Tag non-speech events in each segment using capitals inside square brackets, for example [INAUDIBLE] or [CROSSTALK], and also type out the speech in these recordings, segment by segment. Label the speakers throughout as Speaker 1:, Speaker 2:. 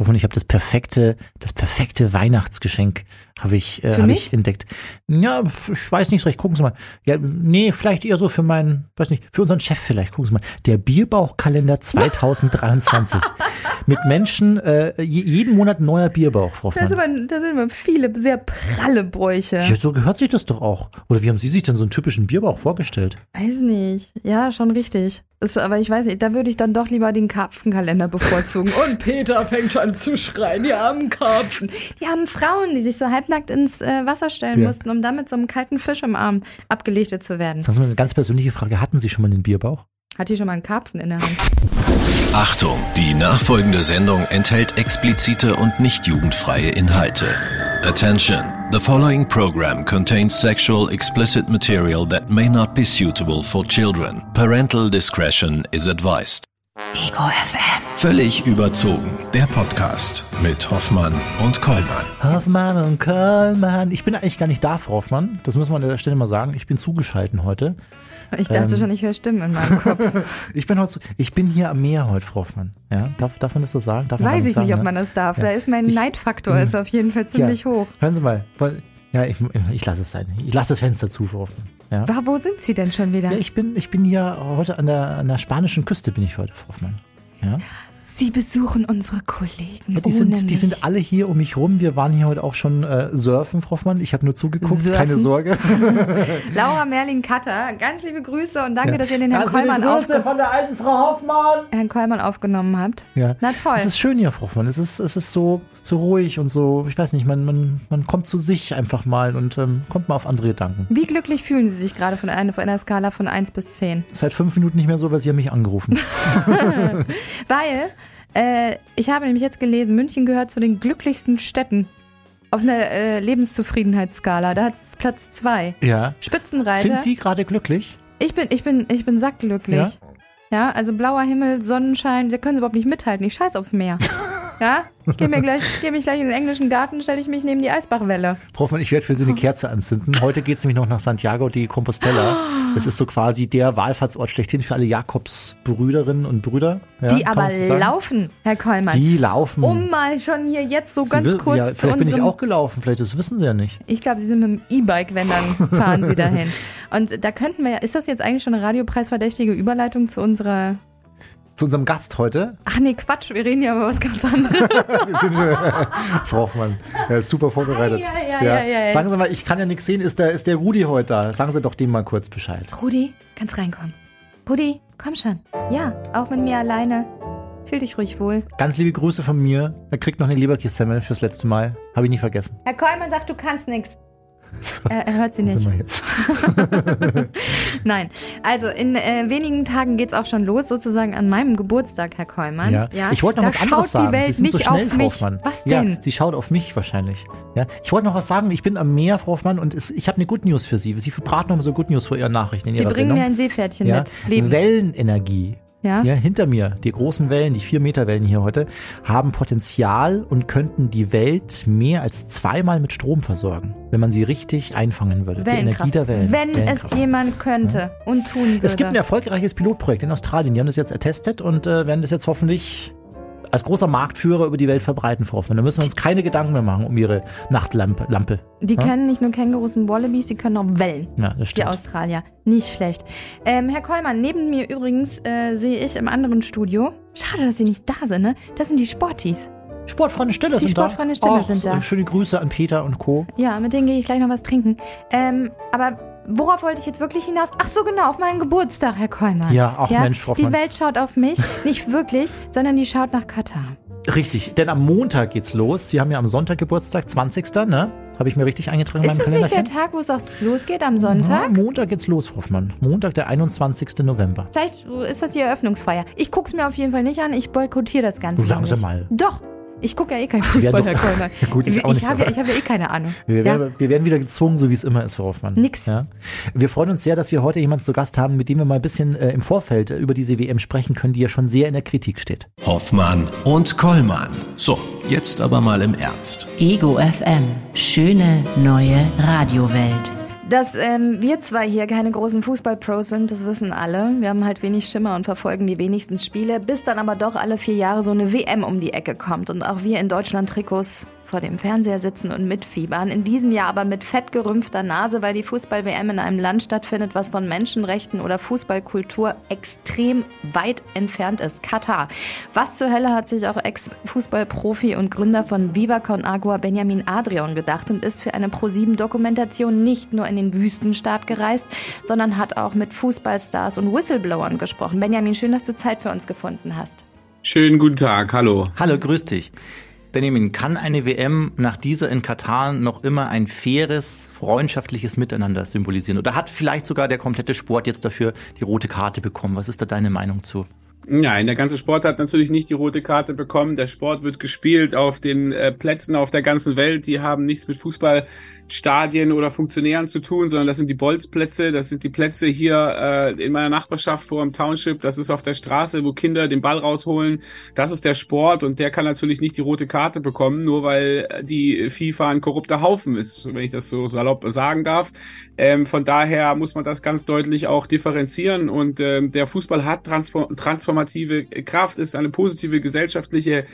Speaker 1: Hoffmann, ich habe das perfekte, das perfekte Weihnachtsgeschenk habe ich, äh, hab ich entdeckt. Ja, ich weiß nicht so recht. Gucken Sie mal. Ja, nee, vielleicht eher so für meinen, weiß nicht, für unseren Chef vielleicht. Gucken Sie mal. Der Bierbauchkalender [LAUGHS] 2023 mit Menschen äh, je- jeden Monat neuer Bierbauch, Frau
Speaker 2: Da, aber, da sind immer viele sehr pralle Bräuche.
Speaker 1: Ja, so gehört sich das doch auch. Oder wie haben Sie sich denn so einen typischen Bierbauch vorgestellt?
Speaker 2: Weiß nicht. Ja, schon richtig. Ist, aber ich weiß nicht, da würde ich dann doch lieber den Karpfenkalender bevorzugen. Und Peter fängt schon zu schreien, die armen Karpfen. Die armen Frauen, die sich so halbnackt ins äh, Wasser stellen
Speaker 1: Ja.
Speaker 2: mussten, um damit so einem kalten Fisch im Arm abgelichtet zu werden.
Speaker 1: Sie mal eine ganz persönliche Frage. Hatten Sie schon mal einen Bierbauch?
Speaker 2: Hat die schon mal einen Karpfen in der Hand?
Speaker 3: Achtung, die nachfolgende Sendung enthält explizite und nicht jugendfreie Inhalte. Attention, the following program contains sexual explicit material that may not be suitable for children. Parental discretion is advised.
Speaker 2: Ego FM.
Speaker 3: Völlig überzogen, der Podcast mit Hoffmann und Kollmann.
Speaker 1: Hoffmann und Kollmann. Ich bin eigentlich gar nicht da, Frau Hoffmann. Das muss man an der Stelle mal sagen. Ich bin zugeschalten heute.
Speaker 2: Ich dachte
Speaker 1: Ähm.
Speaker 2: schon, ich höre Stimmen in meinem Kopf. [LAUGHS]
Speaker 1: Ich bin heute, ich bin hier am Meer heute, Frau Hoffmann. Ja, darf, darf man das so sagen? Darf
Speaker 2: Weiß ich
Speaker 1: sagen,
Speaker 2: nicht, ob
Speaker 1: ne?
Speaker 2: man das darf.
Speaker 1: Ja.
Speaker 2: Da ist mein
Speaker 1: Ich-
Speaker 2: Neidfaktor
Speaker 1: Ja.
Speaker 2: ist auf jeden Fall ziemlich
Speaker 1: ja.
Speaker 2: hoch.
Speaker 1: Hören Sie mal. Ja, ich, ich lasse es sein. Ich lasse das Fenster zu, Frau Hoffmann. Ja.
Speaker 2: Wo sind Sie denn schon wieder?
Speaker 1: Ja, ich bin, ich bin hier heute an der, an der spanischen Küste bin ich heute, Frau Hoffmann. Ja.
Speaker 2: Sie besuchen unsere Kollegen.
Speaker 1: Ja, die, sind, die sind alle hier um mich rum. Wir waren hier heute auch schon äh, surfen, Frau Hoffmann. Ich habe nur zugeguckt,
Speaker 2: Surfen?
Speaker 1: keine Sorge. [LAUGHS]
Speaker 2: Laura Merlin-Katter, ganz liebe Grüße und danke,
Speaker 1: Ja.
Speaker 2: dass ihr den Herrn Kollmann, aufge
Speaker 1: von der alten Frau Hoffmann.
Speaker 2: Herrn Kollmann aufgenommen habt.
Speaker 1: Ja.
Speaker 2: Na toll.
Speaker 1: Es ist schön hier, Frau Hoffmann. Es ist, es ist so, so ruhig und so, ich weiß nicht, man, man, man kommt zu sich einfach mal und ähm, kommt mal auf andere Gedanken.
Speaker 2: Wie glücklich fühlen Sie sich gerade von einer, von einer Skala von 1 bis 10?
Speaker 1: Seit fünf Minuten nicht mehr so, weil Sie haben mich angerufen. [LAUGHS] [LAUGHS]
Speaker 2: Weil äh, ich habe nämlich jetzt gelesen, München gehört zu den glücklichsten Städten auf einer äh, Lebenszufriedenheitsskala. Da hat es Platz 2.
Speaker 1: ja.
Speaker 2: Spitzenreiter.
Speaker 1: Sind Sie gerade glücklich?
Speaker 2: Ich bin, ich bin, ich bin sackglücklich.
Speaker 1: Ja?
Speaker 2: Ja? also blauer Himmel, Sonnenschein, da können sie überhaupt nicht mithalten. Ich scheiß aufs Meer. [LAUGHS] ja, ich gehe mir gleich, geh mich gleich in den englischen Garten, stelle ich mich neben die Eisbachwelle.
Speaker 1: Frau Hoffmann, ich werde für Sie eine Kerze anzünden. Heute geht es nämlich noch nach Santiago de Compostela. Das ist so quasi der Wahlfahrtsort schlechthin für alle Jakobsbrüderinnen und Brüder. Ja,
Speaker 2: die aber laufen, Herr Kollmann.
Speaker 1: Die laufen.
Speaker 2: um mal schon hier jetzt so
Speaker 1: Sie
Speaker 2: ganz
Speaker 1: wi-
Speaker 2: kurz
Speaker 1: ja,
Speaker 2: zu
Speaker 1: vielleicht bin ich auch gelaufen, vielleicht das wissen Sie ja nicht.
Speaker 2: Ich glaube, Sie sind mit dem E-Bike, wenn dann fahren Sie dahin. [LAUGHS] Und da könnten wir ja, ist das jetzt eigentlich schon eine radiopreisverdächtige Überleitung zu unserer.
Speaker 1: Zu unserem Gast heute.
Speaker 2: Ach nee, Quatsch, wir reden ja über was ganz anderes.
Speaker 1: Sie sind, äh, Frau Hoffmann, ja, super vorbereitet.
Speaker 2: Ja, ja, ja, ja, ja.
Speaker 1: Sagen Sie mal, ich kann ja nichts sehen, ist der, ist der Rudi heute da? Sagen Sie doch dem mal kurz Bescheid.
Speaker 2: Rudi, kannst reinkommen. Rudi, komm schon. Ja, auch mit mir alleine. Fühl dich ruhig wohl.
Speaker 1: Ganz liebe Grüße von mir. Er kriegt noch eine Leberkässemmel fürs letzte Mal. Habe ich nie vergessen.
Speaker 2: Herr Kollmann sagt, du kannst nichts. Er, er hört sie nicht.
Speaker 1: Jetzt. [LAUGHS]
Speaker 2: Nein. Also in äh, wenigen Tagen geht's auch schon los, sozusagen an meinem Geburtstag, Herr Kollmann.
Speaker 1: Ja. Ich wollte noch
Speaker 2: da
Speaker 1: was anderes
Speaker 2: schaut
Speaker 1: sagen.
Speaker 2: die Welt
Speaker 1: Sie sind
Speaker 2: nicht
Speaker 1: so schnell,
Speaker 2: auf
Speaker 1: Frau
Speaker 2: mich.
Speaker 1: Hoffmann.
Speaker 2: Was
Speaker 1: Ja,
Speaker 2: denn?
Speaker 1: Sie schaut auf mich wahrscheinlich. Ja. Ich wollte noch was sagen. Ich bin am Meer, Frau Hoffmann, und es, ich habe eine Good News für Sie. Sie verbraten noch so Good News vor Ihren Nachrichten in
Speaker 2: Sie
Speaker 1: Ihrer
Speaker 2: bringen
Speaker 1: Sendung.
Speaker 2: mir ein Seepferdchen
Speaker 1: ja.
Speaker 2: mit. Lebend.
Speaker 1: Wellenenergie.
Speaker 2: Ja?
Speaker 1: Ja, hinter mir, die großen Wellen, die 4 Meter Wellen hier heute, haben Potenzial und könnten die Welt mehr als zweimal mit Strom versorgen, wenn man sie richtig einfangen würde. Die Energie der Wellen.
Speaker 2: Wenn es jemand könnte und tun würde.
Speaker 1: Es gibt ein erfolgreiches Pilotprojekt in Australien. Die haben das jetzt ertestet und äh, werden das jetzt hoffentlich als großer Marktführer über die Welt verbreiten, Frau Hoffmann. Da müssen wir uns keine Gedanken mehr machen um ihre Nachtlampe. Lampe.
Speaker 2: die
Speaker 1: Ja?
Speaker 2: können nicht nur Kängurus und Wallabies, die können auch Wellen.
Speaker 1: Ja, das
Speaker 2: Die
Speaker 1: stimmt.
Speaker 2: Australier. Nicht schlecht. Ähm, Herr Kollmann, neben mir übrigens äh, sehe ich im anderen Studio. Schade, dass Sie nicht da sind, ne? Das sind die Sportis.
Speaker 1: Sportfreunde Stille
Speaker 2: Die
Speaker 1: sind
Speaker 2: Sportfreunde
Speaker 1: da.
Speaker 2: Stille
Speaker 1: Ach,
Speaker 2: sind da.
Speaker 1: Schöne Grüße an Peter und Co.
Speaker 2: Ja, mit denen gehe ich gleich noch was trinken. Ähm, aber worauf wollte ich jetzt wirklich hinaus? Ach so, genau, auf meinen Geburtstag, Herr Kollmann.
Speaker 1: Ja, ach Mensch, Frau
Speaker 2: Die. Welt schaut auf mich. Nicht wirklich, sondern die schaut nach Katar.
Speaker 1: Richtig, denn am Montag geht's los. Sie haben ja am Sonntag Geburtstag, 20. Ne? Habe ich mir richtig eingetragen in
Speaker 2: Ist
Speaker 1: meinem
Speaker 2: das nicht der? Tag, wo es auch losgeht, am Sonntag?
Speaker 1: Ja, Montag geht's los, Frau Hoffmann. Montag, der 21. November.
Speaker 2: Vielleicht ist das die Eröffnungsfeier. Ich gucke es mir auf jeden Fall nicht an. Ich boykottiere das Ganze.
Speaker 1: Sagen Sie mal.
Speaker 2: Doch. Ich gucke ja eh kein
Speaker 1: Sie
Speaker 2: Fußball, Herr.
Speaker 1: Ja, [LAUGHS] gut, ich auch nicht,
Speaker 2: habe ja, ich hab ja eh keine Ahnung.
Speaker 1: Wir,
Speaker 2: ja?
Speaker 1: werden, wir werden wieder gezwungen, so wie es immer ist, Frau Hoffmann.
Speaker 2: Nix.
Speaker 1: Ja. Wir freuen uns sehr, dass wir heute jemanden zu Gast haben, mit dem wir mal ein bisschen äh, im Vorfeld äh, über diese WM sprechen können, die ja schon sehr in der Kritik steht.
Speaker 3: Hoffmann und Kollmann. So, jetzt aber mal im Ernst.
Speaker 4: Ego FM. Schöne neue Radiowelt.
Speaker 2: Dass ähm, wir zwei hier keine großen Fußballpros sind, das wissen alle. Wir haben halt wenig Schimmer und verfolgen die wenigsten Spiele, bis dann aber doch alle vier Jahre so eine WM um die Ecke kommt und auch wir in Deutschland Trikots vor dem Fernseher sitzen und mitfiebern. In diesem Jahr aber mit fettgerümpfter Nase, weil die Fußball-WM in einem Land stattfindet, was von Menschenrechten oder Fußballkultur extrem weit entfernt ist. Katar. Was zur Hölle hat sich auch Ex-Fußballprofi und Gründer von Viva Con Agua Benjamin Adrian gedacht und ist für eine Pro7-Dokumentation nicht nur in den Wüstenstaat gereist, sondern hat auch mit Fußballstars und Whistleblowern gesprochen. Benjamin, schön, dass du Zeit für uns gefunden hast.
Speaker 5: Schönen guten Tag, hallo.
Speaker 6: Hallo, grüß dich. Benjamin, kann eine WM nach dieser in Katar noch immer ein faires, freundschaftliches Miteinander symbolisieren? Oder hat vielleicht sogar der komplette Sport jetzt dafür die rote Karte bekommen? Was ist da deine Meinung zu?
Speaker 5: Nein, der ganze Sport hat natürlich nicht die rote Karte bekommen. Der Sport wird gespielt auf den äh, Plätzen auf der ganzen Welt. Die haben nichts mit Fußballstadien oder Funktionären zu tun, sondern das sind die Bolzplätze. Das sind die Plätze hier äh, in meiner Nachbarschaft vor dem Township. Das ist auf der Straße, wo Kinder den Ball rausholen. Das ist der Sport und der kann natürlich nicht die rote Karte bekommen, nur weil die FIFA ein korrupter Haufen ist, wenn ich das so salopp sagen darf. Ähm, von daher muss man das ganz deutlich auch differenzieren und ähm, der Fußball hat Transform transformative Kraft, ist eine positive gesellschaftliche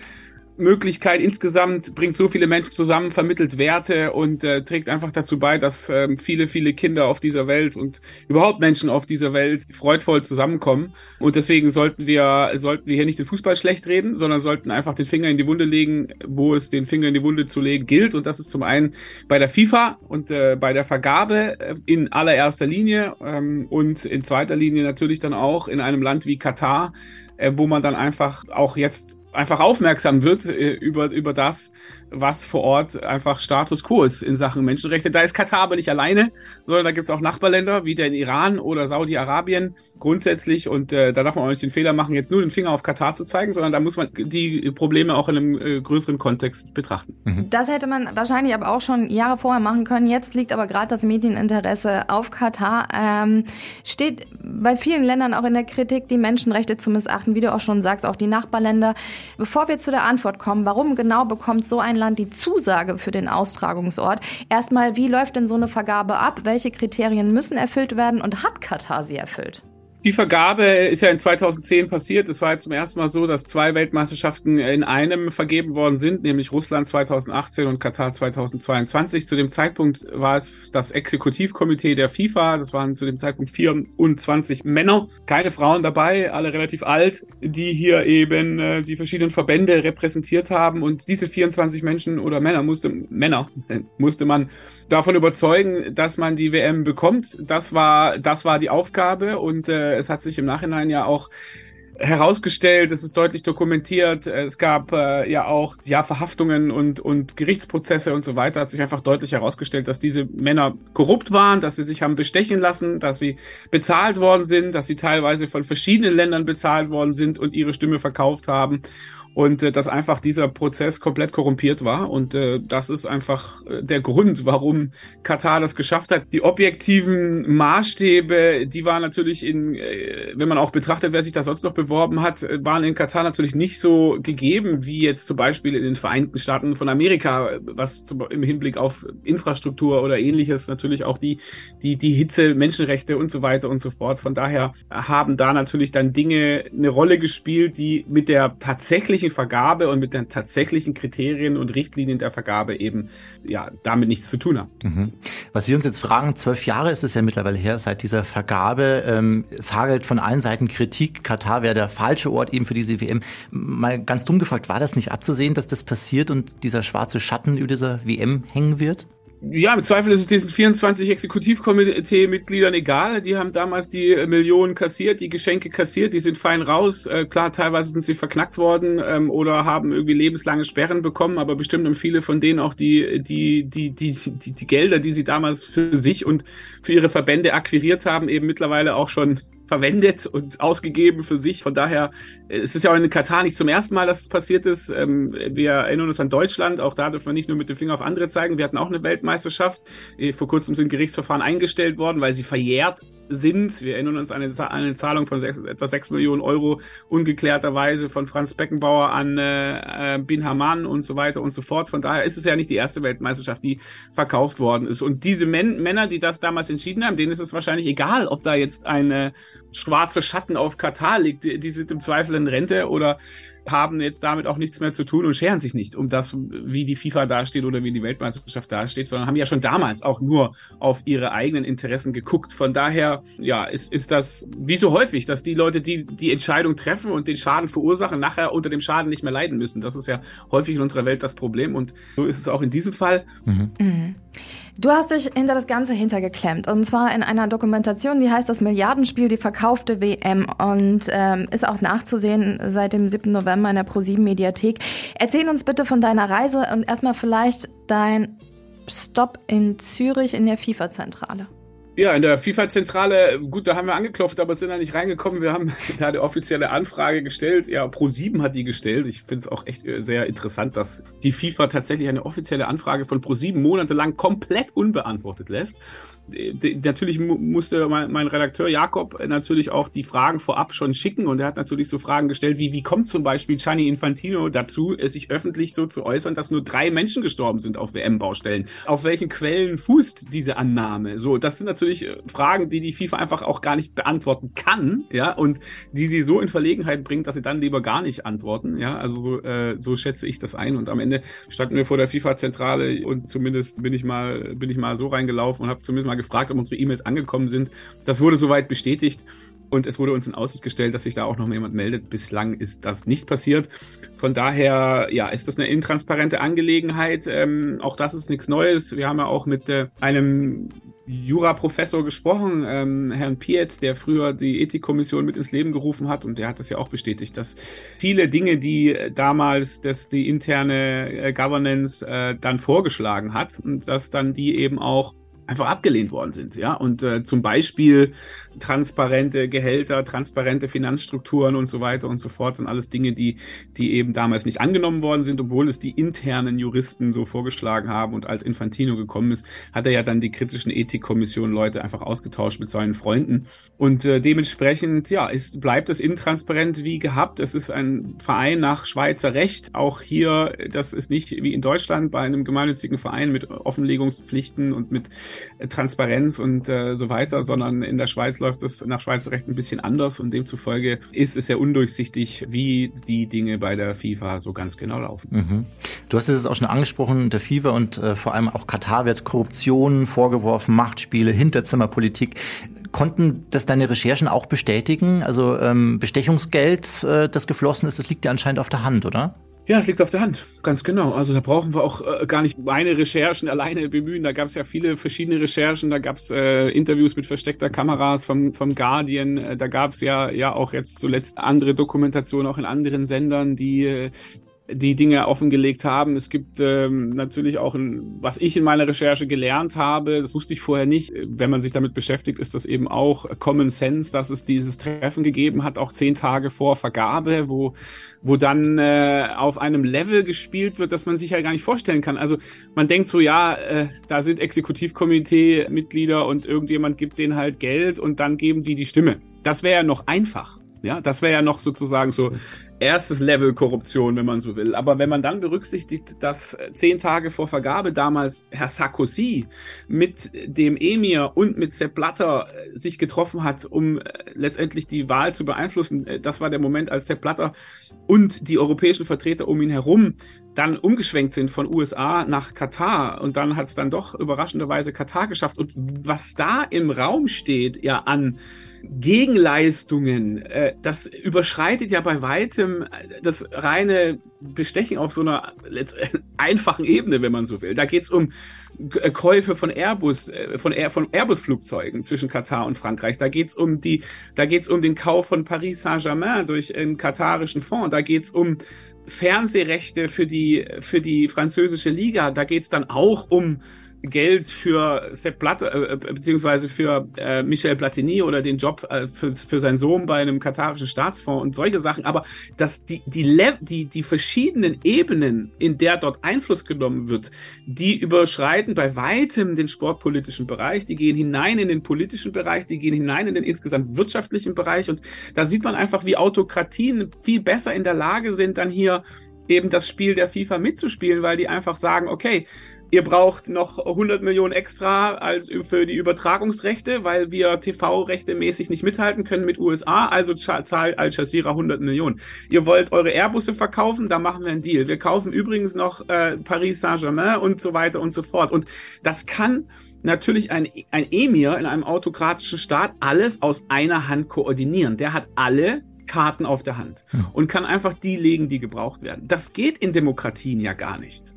Speaker 5: Möglichkeit insgesamt bringt so viele Menschen zusammen, vermittelt Werte und äh, trägt einfach dazu bei, dass ähm, viele, viele Kinder auf dieser Welt und überhaupt Menschen auf dieser Welt freudvoll zusammenkommen. Und deswegen sollten wir, sollten wir hier nicht den Fußball schlecht reden, sondern sollten einfach den Finger in die Wunde legen, wo es den Finger in die Wunde zu legen gilt. Und das ist zum einen bei der FIFA und äh, bei der Vergabe äh, in allererster Linie ähm, und in zweiter Linie natürlich dann auch in einem Land wie Katar, äh, wo man dann einfach auch jetzt einfach aufmerksam wird äh, über, über das, was vor Ort einfach Status quo ist in Sachen Menschenrechte. Da ist Katar aber nicht alleine, sondern da gibt es auch Nachbarländer wie den Iran oder Saudi-Arabien grundsätzlich. Und äh, da darf man auch nicht den Fehler machen, jetzt nur den Finger auf Katar zu zeigen, sondern da muss man die Probleme auch in einem äh, größeren Kontext betrachten.
Speaker 2: Mhm. Das hätte man wahrscheinlich aber auch schon Jahre vorher machen können. Jetzt liegt aber gerade das Medieninteresse auf Katar. Ähm, steht bei vielen Ländern auch in der Kritik, die Menschenrechte zu missachten, wie du auch schon sagst, auch die Nachbarländer. Bevor wir zu der Antwort kommen, warum genau bekommt so ein Land die Zusage für den Austragungsort? Erstmal, wie läuft denn so eine Vergabe ab? Welche Kriterien müssen erfüllt werden und hat Katar sie erfüllt?
Speaker 5: Die Vergabe ist ja in 2010 passiert. Es war jetzt zum ersten Mal so, dass zwei Weltmeisterschaften in einem vergeben worden sind, nämlich Russland 2018 und Katar 2022. Zu dem Zeitpunkt war es das Exekutivkomitee der FIFA. Das waren zu dem Zeitpunkt 24 Männer, keine Frauen dabei, alle relativ alt, die hier eben äh, die verschiedenen Verbände repräsentiert haben. Und diese 24 Menschen oder Männer musste, Männer musste man davon überzeugen, dass man die WM bekommt. Das war, das war die Aufgabe und äh, es hat sich im Nachhinein ja auch herausgestellt, es ist deutlich dokumentiert, es gab äh, ja auch ja Verhaftungen und und Gerichtsprozesse und so weiter, hat sich einfach deutlich herausgestellt, dass diese Männer korrupt waren, dass sie sich haben bestechen lassen, dass sie bezahlt worden sind, dass sie teilweise von verschiedenen Ländern bezahlt worden sind und ihre Stimme verkauft haben und äh, dass einfach dieser Prozess komplett korrumpiert war und äh, das ist einfach äh, der Grund, warum Katar das geschafft hat. Die objektiven Maßstäbe, die waren natürlich in, äh, wenn man auch betrachtet, wer sich da sonst noch beworben hat, äh, waren in Katar natürlich nicht so gegeben wie jetzt zum Beispiel in den Vereinigten Staaten von Amerika, was zum, im Hinblick auf Infrastruktur oder ähnliches natürlich auch die die die Hitze, Menschenrechte und so weiter und so fort. Von daher haben da natürlich dann Dinge eine Rolle gespielt, die mit der tatsächlichen tatsächlichen Vergabe und mit den tatsächlichen Kriterien und Richtlinien der Vergabe eben ja damit nichts zu tun haben.
Speaker 6: Mhm. Was wir uns jetzt fragen, zwölf Jahre ist es ja mittlerweile her seit dieser Vergabe. Ähm, es hagelt von allen Seiten Kritik. Katar wäre der falsche Ort eben für diese WM. Mal ganz dumm gefragt, war das nicht abzusehen, dass das passiert und dieser schwarze Schatten über dieser WM hängen wird?
Speaker 5: Ja, im Zweifel ist es diesen 24 Exekutivkomitee-Mitgliedern egal. Die haben damals die Millionen kassiert, die Geschenke kassiert, die sind fein raus. Äh, klar, teilweise sind sie verknackt worden ähm, oder haben irgendwie lebenslange Sperren bekommen, aber bestimmt haben viele von denen auch die, die, die, die, die, die Gelder, die sie damals für sich und für ihre Verbände akquiriert haben, eben mittlerweile auch schon verwendet und ausgegeben für sich. Von daher, äh, es ist ja auch in Katar nicht zum ersten Mal, dass es passiert ist. Ähm, wir erinnern uns an Deutschland, auch da dürfen wir nicht nur mit dem Finger auf andere zeigen. Wir hatten auch eine Weltmeisterschaft. Äh, vor kurzem sind Gerichtsverfahren eingestellt worden, weil sie verjährt sind. Wir erinnern uns an eine, Zahlung von sechs, etwa 6 Millionen Euro ungeklärterweise von Franz Beckenbauer an äh, äh, Bin Haman und so weiter und so fort. Von daher ist es ja nicht die erste Weltmeisterschaft, die verkauft worden ist. Und diese Men Männer, die das damals entschieden haben, denen ist es wahrscheinlich egal, ob da jetzt ein schwarzer Schatten auf Katar liegt. Die, die sind im Zweifel in Rente oder haben jetzt damit auch nichts mehr zu tun und scheren sich nicht um das, wie die FIFA dasteht oder wie die Weltmeisterschaft dasteht, sondern haben ja schon damals auch nur auf ihre eigenen Interessen geguckt. Von daher, ja, ist, ist das wie so häufig, dass die Leute, die die Entscheidung treffen und den Schaden verursachen, nachher unter dem Schaden nicht mehr leiden müssen. Das ist ja häufig in unserer Welt das Problem und so ist es auch in diesem Fall.
Speaker 2: Mhm. Mhm. Du hast dich hinter das Ganze hintergeklemmt und zwar in einer Dokumentation, die heißt das Milliardenspiel, die verkaufte WM und ähm, ist auch nachzusehen seit dem 7. November in der Pro7 Mediathek. Erzähl uns bitte von deiner Reise und erstmal vielleicht dein Stopp in Zürich in der FIFA-Zentrale.
Speaker 5: Ja, in der FIFA-Zentrale, gut, da haben wir angeklopft, aber sind da nicht reingekommen. Wir haben [LAUGHS] da eine offizielle Anfrage gestellt. Ja, Pro7 hat die gestellt. Ich finde es auch echt äh, sehr interessant, dass die FIFA tatsächlich eine offizielle Anfrage von Pro7 monatelang komplett unbeantwortet lässt natürlich musste mein, mein, Redakteur Jakob natürlich auch die Fragen vorab schon schicken und er hat natürlich so Fragen gestellt wie, wie kommt zum Beispiel Gianni Infantino dazu, sich öffentlich so zu äußern, dass nur drei Menschen gestorben sind auf WM-Baustellen? Auf welchen Quellen fußt diese Annahme? So, das sind natürlich äh, Fragen, die die FIFA einfach auch gar nicht beantworten kann, ja, und die sie so in Verlegenheit bringt, dass sie dann lieber gar nicht antworten, ja, also so, äh, so schätze ich das ein und am Ende standen wir vor der FIFA-Zentrale und zumindest bin ich mal, bin ich mal so reingelaufen und habe zumindest mal mal gefragt, ob unsere E-Mails angekommen sind. Das wurde soweit bestätigt und es wurde uns in Aussicht gestellt, dass sich da auch noch jemand meldet. Bislang ist das nicht passiert. Von daher, ja, ist das eine intransparente Angelegenheit. Ähm, auch das ist nichts Neues. Wir haben ja auch mit äh, einem Juraprofessor gesprochen, ähm, Herrn Pietz, der früher die Ethikkommission mit ins Leben gerufen hat und der hat das ja auch bestätigt, dass viele Dinge, die damals das, die interne äh, Governance äh, dann vorgeschlagen hat und dass dann die eben auch einfach abgelehnt worden sind, ja. Und äh, zum Beispiel transparente Gehälter, transparente Finanzstrukturen und so weiter und so fort sind alles Dinge, die, die eben damals nicht angenommen worden sind, obwohl es die internen Juristen so vorgeschlagen haben. Und als Infantino gekommen ist, hat er ja dann die kritischen Ethikkommission Leute einfach ausgetauscht mit seinen Freunden. Und äh, dementsprechend, ja, ist, bleibt es intransparent wie gehabt. Es ist ein Verein nach Schweizer Recht. Auch hier, das ist nicht wie in Deutschland bei einem gemeinnützigen Verein mit Offenlegungspflichten und mit Transparenz und äh, so weiter, sondern in der Schweiz läuft das nach Schweizer Recht ein bisschen anders und demzufolge ist es sehr undurchsichtig, wie die Dinge bei der FIFA so ganz genau laufen.
Speaker 6: Mhm. Du hast es auch schon angesprochen, der FIFA und äh, vor allem auch Katar wird Korruption vorgeworfen, Machtspiele, Hinterzimmerpolitik. Konnten das deine Recherchen auch bestätigen? Also ähm, Bestechungsgeld, äh, das geflossen ist, das liegt ja anscheinend auf der Hand, oder?
Speaker 5: Ja, es liegt auf der Hand, ganz genau. Also da brauchen wir auch äh, gar nicht meine Recherchen [LAUGHS] alleine bemühen. Da gab es ja viele verschiedene Recherchen. Da gab es äh, Interviews mit versteckter Kameras vom, vom Guardian. Äh, da gab es ja ja auch jetzt zuletzt andere Dokumentationen auch in anderen Sendern, die äh, die Dinge offengelegt haben. Es gibt ähm, natürlich auch, ein, was ich in meiner Recherche gelernt habe, das wusste ich vorher nicht. Wenn man sich damit beschäftigt, ist das eben auch Common Sense, dass es dieses Treffen gegeben hat, auch zehn Tage vor Vergabe, wo, wo dann äh, auf einem Level gespielt wird, das man sich ja gar nicht vorstellen kann. Also man denkt so, ja, äh, da sind Exekutivkomitee-Mitglieder und irgendjemand gibt denen halt Geld und dann geben die die Stimme. Das wäre ja noch einfach. Ja, das wäre ja noch sozusagen so erstes Level Korruption, wenn man so will. Aber wenn man dann berücksichtigt, dass zehn Tage vor Vergabe damals Herr Sarkozy mit dem Emir und mit Sepp Blatter äh, sich getroffen hat, um äh, letztendlich die Wahl zu beeinflussen, äh, das war der Moment, als Sepp Blatter und die europäischen Vertreter um ihn herum dann umgeschwenkt sind von USA nach Katar und dann hat es dann doch überraschenderweise Katar geschafft. Und was da im Raum steht, ja an Gegenleistungen, äh, das überschreitet ja bei weitem das reine Bestechen auf so einer [LAUGHS] einfachen Ebene, wenn man so will. Da geht's um äh, Käufe von Airbus, äh, von, Air, von Airbus-Flugzeugen zwischen Katar und Frankreich. Da geht's um die, da geht's um den Kauf von Paris Saint-Germain durch einen katarischen Fonds. Da geht's um Fernsehrechte für die, für die französische Liga. Da geht's dann auch um Geld für Sepp Blatter, äh, beziehungsweise für äh, Michel Platini oder den Job äh, für, für seinen Sohn bei einem katarischen Staatsfonds und solche Sachen. Aber dass die, die, Le die, die verschiedenen Ebenen, in der dort Einfluss genommen wird, die überschreiten bei weitem den sportpolitischen Bereich, die gehen hinein in den politischen Bereich, die gehen hinein in den insgesamt wirtschaftlichen Bereich. Und da sieht man einfach, wie Autokratien viel besser in der Lage sind, dann hier eben das Spiel der FIFA mitzuspielen, weil die einfach sagen, okay, Ihr braucht noch 100 Millionen extra als für die Übertragungsrechte, weil wir TV-Rechte mäßig nicht mithalten können mit USA. Also zahlt Al Jazeera 100 Millionen. Ihr wollt eure Airbusse verkaufen, da machen wir einen Deal. Wir kaufen übrigens noch äh, Paris Saint-Germain und so weiter und so fort. Und das kann natürlich ein, ein Emir in einem autokratischen Staat alles aus einer Hand koordinieren. Der hat alle Karten auf der Hand und kann einfach die legen, die gebraucht werden. Das geht in Demokratien ja gar nicht.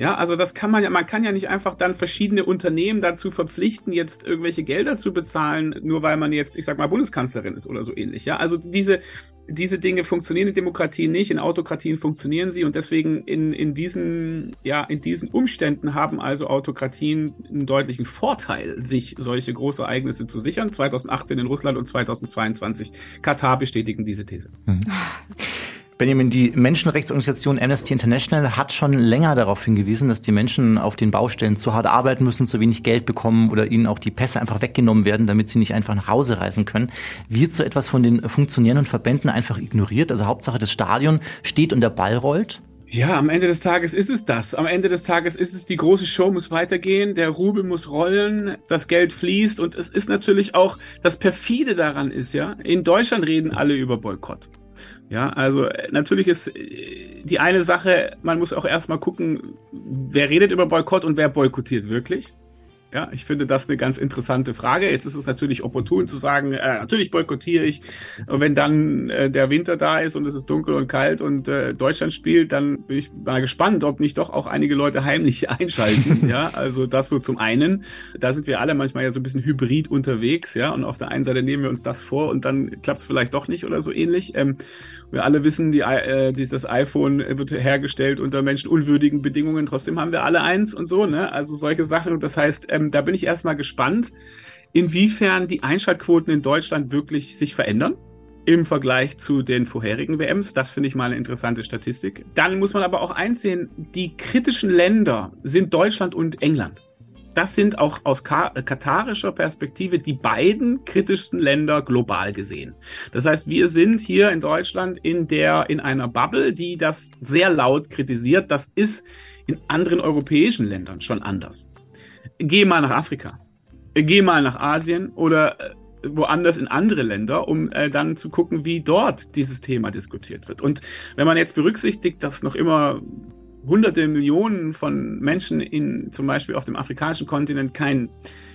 Speaker 5: Ja, also das kann man ja, man kann ja nicht einfach dann verschiedene Unternehmen dazu verpflichten, jetzt irgendwelche Gelder zu bezahlen, nur weil man jetzt, ich sag mal, Bundeskanzlerin ist oder so ähnlich. Ja, also diese, diese Dinge funktionieren in Demokratien nicht, in Autokratien funktionieren sie und deswegen in, in diesen, ja, in diesen Umständen haben also Autokratien einen deutlichen Vorteil, sich solche große Ereignisse zu sichern. 2018 in Russland und 2022 Katar bestätigen diese These. Mhm.
Speaker 6: Benjamin, die Menschenrechtsorganisation Amnesty International hat schon länger darauf hingewiesen, dass die Menschen auf den Baustellen zu hart arbeiten müssen, zu wenig Geld bekommen oder ihnen auch die Pässe einfach weggenommen werden, damit sie nicht einfach nach Hause reisen können. Wird so etwas von den funktionierenden Verbänden einfach ignoriert? Also Hauptsache das Stadion steht und der Ball rollt?
Speaker 5: Ja, am Ende des Tages ist es das. Am Ende des Tages ist es, die große Show muss weitergehen, der Rubel muss rollen, das Geld fließt und es ist natürlich auch, das perfide daran ist, ja, in Deutschland reden alle über Boykott. Ja, also äh, natürlich ist äh, die eine Sache, man muss auch erstmal gucken, wer redet über Boykott und wer boykottiert wirklich. Ja, ich finde das eine ganz interessante Frage. Jetzt ist es natürlich opportun zu sagen, äh, natürlich boykottiere ich. Wenn dann äh, der Winter da ist und es ist dunkel und kalt und äh, Deutschland spielt, dann bin ich mal gespannt, ob nicht doch auch einige Leute heimlich [LAUGHS] einschalten. ja, also das so zum einen. Da sind wir alle manchmal ja so ein bisschen hybrid unterwegs. Ja, und auf der einen Seite nehmen wir uns das vor und dann klappt es vielleicht doch nicht oder so ähnlich. Ähm, wir alle wissen, die, äh, die, das iPhone wird hergestellt unter menschenunwürdigen Bedingungen. Trotzdem haben wir alle eins und so. Ne, also solche Sachen. Das heißt ähm, da bin ich erstmal gespannt, inwiefern die Einschaltquoten in Deutschland wirklich sich verändern im Vergleich zu den vorherigen WMs. Das finde ich mal eine interessante Statistik. Dann muss man aber auch einsehen, die kritischen Länder sind Deutschland und England. Das sind auch aus katarischer Perspektive die beiden kritischsten Länder global gesehen. Das heißt, wir sind hier in Deutschland in der, in einer Bubble, die das sehr laut kritisiert. Das ist in anderen europäischen Ländern schon anders geh mal nach Afrika, geh mal nach Asien oder äh, woanders in andere Länder, um äh, dann zu gucken, wie dort dieses Thema diskutiert wird. Und wenn man jetzt berücksichtigt, dass noch immer hunderte Millionen von Menschen in zum Beispiel auf dem afrikanischen Kontinent kein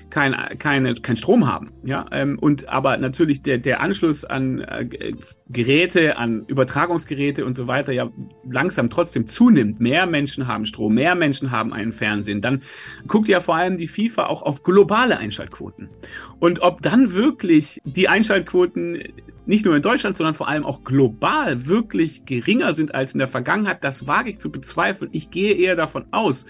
Speaker 5: kein, keine, kein Strom haben. Ja, ähm, und aber natürlich der, der Anschluss an äh, Geräte, an Übertragungsgeräte und so weiter ja langsam trotzdem zunimmt. Mehr Menschen haben Strom, mehr Menschen haben einen Fernsehen. Dann guckt ja vor allem die FIFA auch auf globale Einschaltquoten. Und ob dann wirklich die Einschaltquoten nicht nur in Deutschland, sondern vor allem auch global wirklich geringer sind als in der Vergangenheit, das wage ich zu bezweifeln. Ich gehe eher davon aus,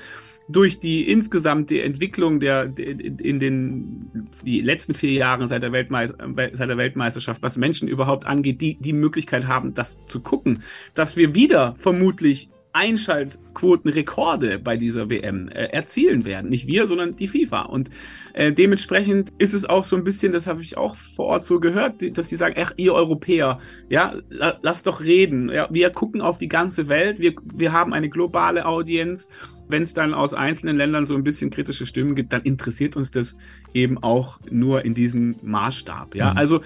Speaker 5: durch die insgesamte Entwicklung der, in den die letzten vier Jahren seit der, seit der Weltmeisterschaft, was Menschen überhaupt angeht, die die Möglichkeit haben, das zu gucken, dass wir wieder vermutlich Einschaltquotenrekorde bei dieser WM äh, erzielen werden. Nicht wir, sondern die FIFA. Und äh, dementsprechend ist es auch so ein bisschen, das habe ich auch vor Ort so gehört, dass sie sagen, ach, ihr Europäer, ja, la, lasst doch reden. Ja, wir gucken auf die ganze Welt, wir, wir haben eine globale Audienz wenn es dann aus einzelnen Ländern so ein bisschen kritische Stimmen gibt, dann interessiert uns das eben auch nur in diesem Maßstab. Ja, mhm. also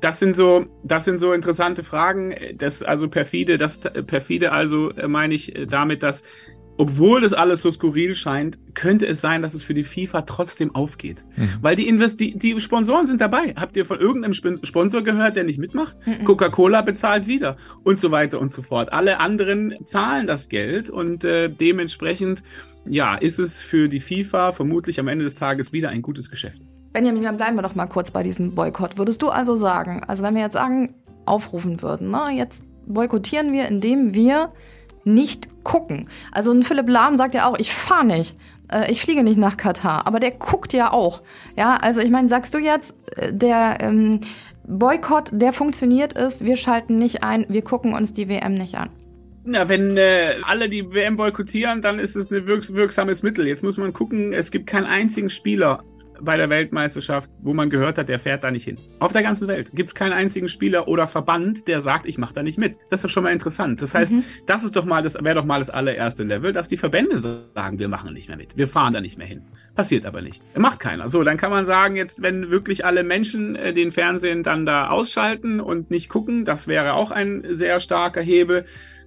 Speaker 5: das sind so, das sind so interessante Fragen. Das also perfide, das perfide also äh, meine ich äh, damit, dass obwohl das alles so skurril scheint, könnte es sein, dass es für die FIFA trotzdem aufgeht. Mhm. Weil die, Invest die, die Sponsoren sind dabei. Habt ihr von irgendeinem Sponsor gehört, der nicht mitmacht? Mhm. Coca-Cola bezahlt wieder und so weiter und so fort. Alle anderen zahlen das Geld und äh, dementsprechend, ja, ist es für die FIFA vermutlich am Ende des Tages wieder ein gutes Geschäft.
Speaker 2: Benjamin, dann bleiben wir doch mal kurz bei diesem Boykott. Würdest du also sagen, also wenn wir jetzt sagen, aufrufen würden, na, jetzt boykottieren wir, indem wir nicht gucken. Also ein Philipp Lahm sagt ja auch, ich fahre nicht Äh, ich fliege nicht nach Katar, aber der guckt ja auch. Ja, also ich meine, sagst du jetzt, äh, der ähm, Boykott, der funktioniert ist, wir schalten nicht ein, wir gucken uns die WM nicht an.
Speaker 5: Na, wenn äh, alle die WM boykottieren, dann ist es ein wirks wirksames Mittel. Jetzt muss man gucken, es gibt keinen einzigen Spieler bei der Weltmeisterschaft, wo man gehört hat, der fährt da nicht hin. Auf der ganzen Welt gibt es keinen einzigen Spieler oder Verband, der sagt, ich mache da nicht mit. Das ist doch schon mal interessant. Das heißt, mhm. das ist doch mal, das wäre doch mal das allererste Level, dass die Verbände sagen, wir machen nicht mehr mit, wir fahren da nicht mehr hin. Passiert aber nicht. Macht keiner. So, dann kann man sagen, jetzt, wenn wirklich alle Menschen äh, den Fernsehen dann da ausschalten und nicht gucken, das wäre auch ein sehr starker Hebel.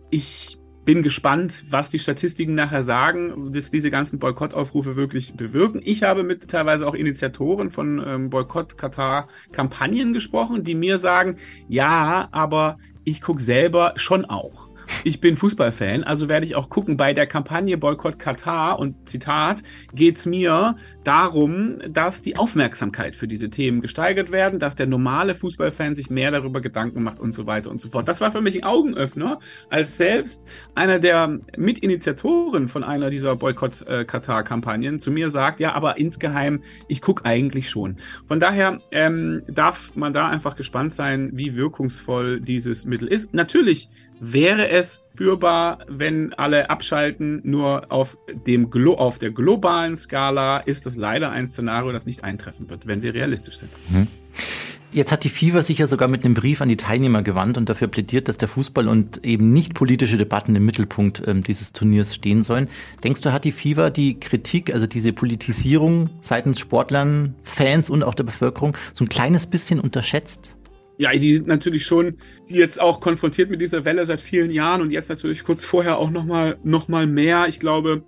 Speaker 5: Ich bin gespannt, was die Statistiken nachher sagen, dass diese ganzen Boykottaufrufe wirklich bewirken. Ich habe mit teilweise auch Initiatoren von ähm, Boykott-Katar-Kampagnen gesprochen, die mir sagen, ja, aber ich gucke selber schon auch ich bin Fußballfan, also werde ich auch gucken, bei der Kampagne Boykott Katar und Zitat geht's mir darum, dass die Aufmerksamkeit für diese Themen gesteigert werden, dass der normale Fußballfan sich mehr darüber Gedanken macht und so weiter und so fort. Das war für mich ein Augenöffner, als selbst einer der Mitinitiatoren von einer dieser Boykott Katar Kampagnen zu mir sagt, ja, aber insgeheim, ich gucke eigentlich schon. Von daher ähm, darf man da einfach gespannt sein, wie wirkungsvoll dieses Mittel ist. Natürlich wäre es spürbar, wenn alle abschalten. Nur auf, dem Glo auf der globalen Skala ist das leider ein Szenario, das nicht eintreffen wird, wenn wir realistisch sind. Mhm.
Speaker 6: Jetzt hat die FIFA sich ja sogar mit einem Brief an die Teilnehmer gewandt und dafür plädiert, dass der Fußball und eben nicht politische Debatten im Mittelpunkt ähm, dieses Turniers stehen sollen. Denkst du, hat die FIFA die Kritik, also diese Politisierung seitens Sportlern, Fans und auch der Bevölkerung so ein kleines bisschen unterschätzt?
Speaker 5: Ja, die sind natürlich schon, die jetzt auch konfrontiert mit dieser Welle seit vielen Jahren und jetzt natürlich kurz vorher auch nochmal noch mal mehr. Ich glaube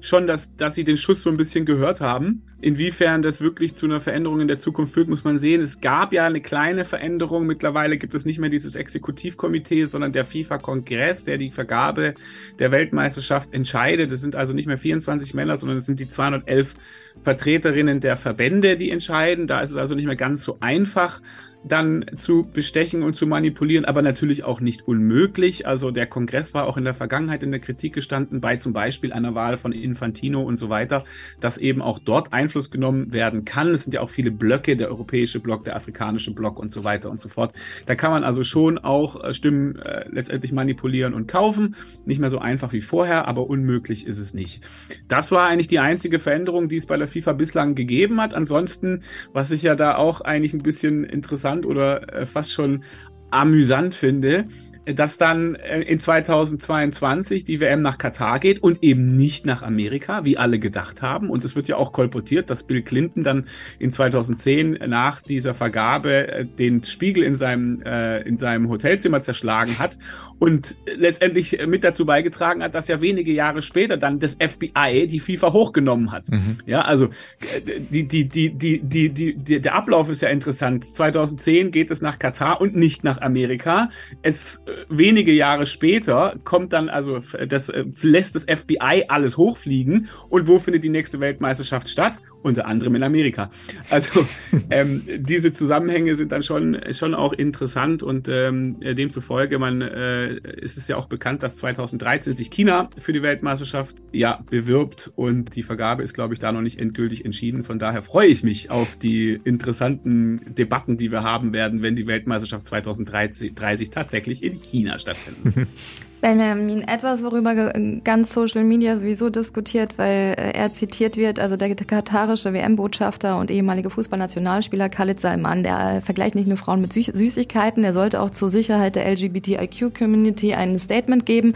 Speaker 5: schon, dass, dass sie den Schuss so ein bisschen gehört haben. Inwiefern das wirklich zu einer Veränderung in der Zukunft führt, muss man sehen. Es gab ja eine kleine Veränderung. Mittlerweile gibt es nicht mehr dieses Exekutivkomitee, sondern der FIFA-Kongress, der die Vergabe der Weltmeisterschaft entscheidet. Es sind also nicht mehr 24 Männer, sondern es sind die 211 Vertreterinnen der Verbände, die entscheiden. Da ist es also nicht mehr ganz so einfach dann zu bestechen und zu manipulieren, aber natürlich auch nicht unmöglich. Also der Kongress war auch in der Vergangenheit in der Kritik gestanden, bei zum Beispiel einer Wahl von Infantino und so weiter, dass eben auch dort Einfluss genommen werden kann. Es sind ja auch viele Blöcke, der europäische Block, der afrikanische Block und so weiter und so fort. Da kann man also schon auch äh, Stimmen äh, letztendlich manipulieren und kaufen. Nicht mehr so einfach wie vorher, aber unmöglich ist es nicht. Das war eigentlich die einzige Veränderung, die es bei der FIFA bislang gegeben hat. Ansonsten, was ich ja da auch eigentlich ein bisschen interessant interessant oder äh, fast schon amüsant finde, dass dann äh, in 2022 die WM nach Katar geht und eben nicht nach Amerika, wie alle gedacht haben. Und es wird ja auch kolportiert, dass Bill Clinton dann in 2010 nach dieser Vergabe äh, den Spiegel in seinem, äh, in seinem Hotelzimmer zerschlagen hat und letztendlich mit dazu beigetragen hat, dass ja wenige Jahre später dann das FBI die FIFA hochgenommen hat. Mhm. Ja, also die, die, die, die, die, die, die, der Ablauf ist ja interessant. 2010 geht es nach Katar und nicht nach Amerika. Es wenige Jahre später kommt dann also das lässt das FBI alles hochfliegen und wo findet die nächste Weltmeisterschaft statt? Unter anderem in Amerika. Also [LAUGHS] ähm, diese Zusammenhänge sind dann schon, schon auch interessant und ähm, demzufolge man äh, ist es ja auch bekannt, dass 2013 sich China für die Weltmeisterschaft ja bewirbt und die Vergabe ist, glaube ich, da noch nicht endgültig entschieden. Von daher freue ich mich auf die interessanten Debatten, die wir haben werden, wenn die Weltmeisterschaft 2030 tatsächlich in China stattfindet. [LAUGHS]
Speaker 2: Benjamin etwas, worüber ganz Social Media sowieso diskutiert, weil äh, er zitiert wird, also der katarische WM-Botschafter und ehemalige Fußballnationalspieler Khalid Salman, der äh, vergleicht nicht nur Frauen mit Süßigkeiten, der sollte auch zur Sicherheit der LGBTIQ-Community ein Statement geben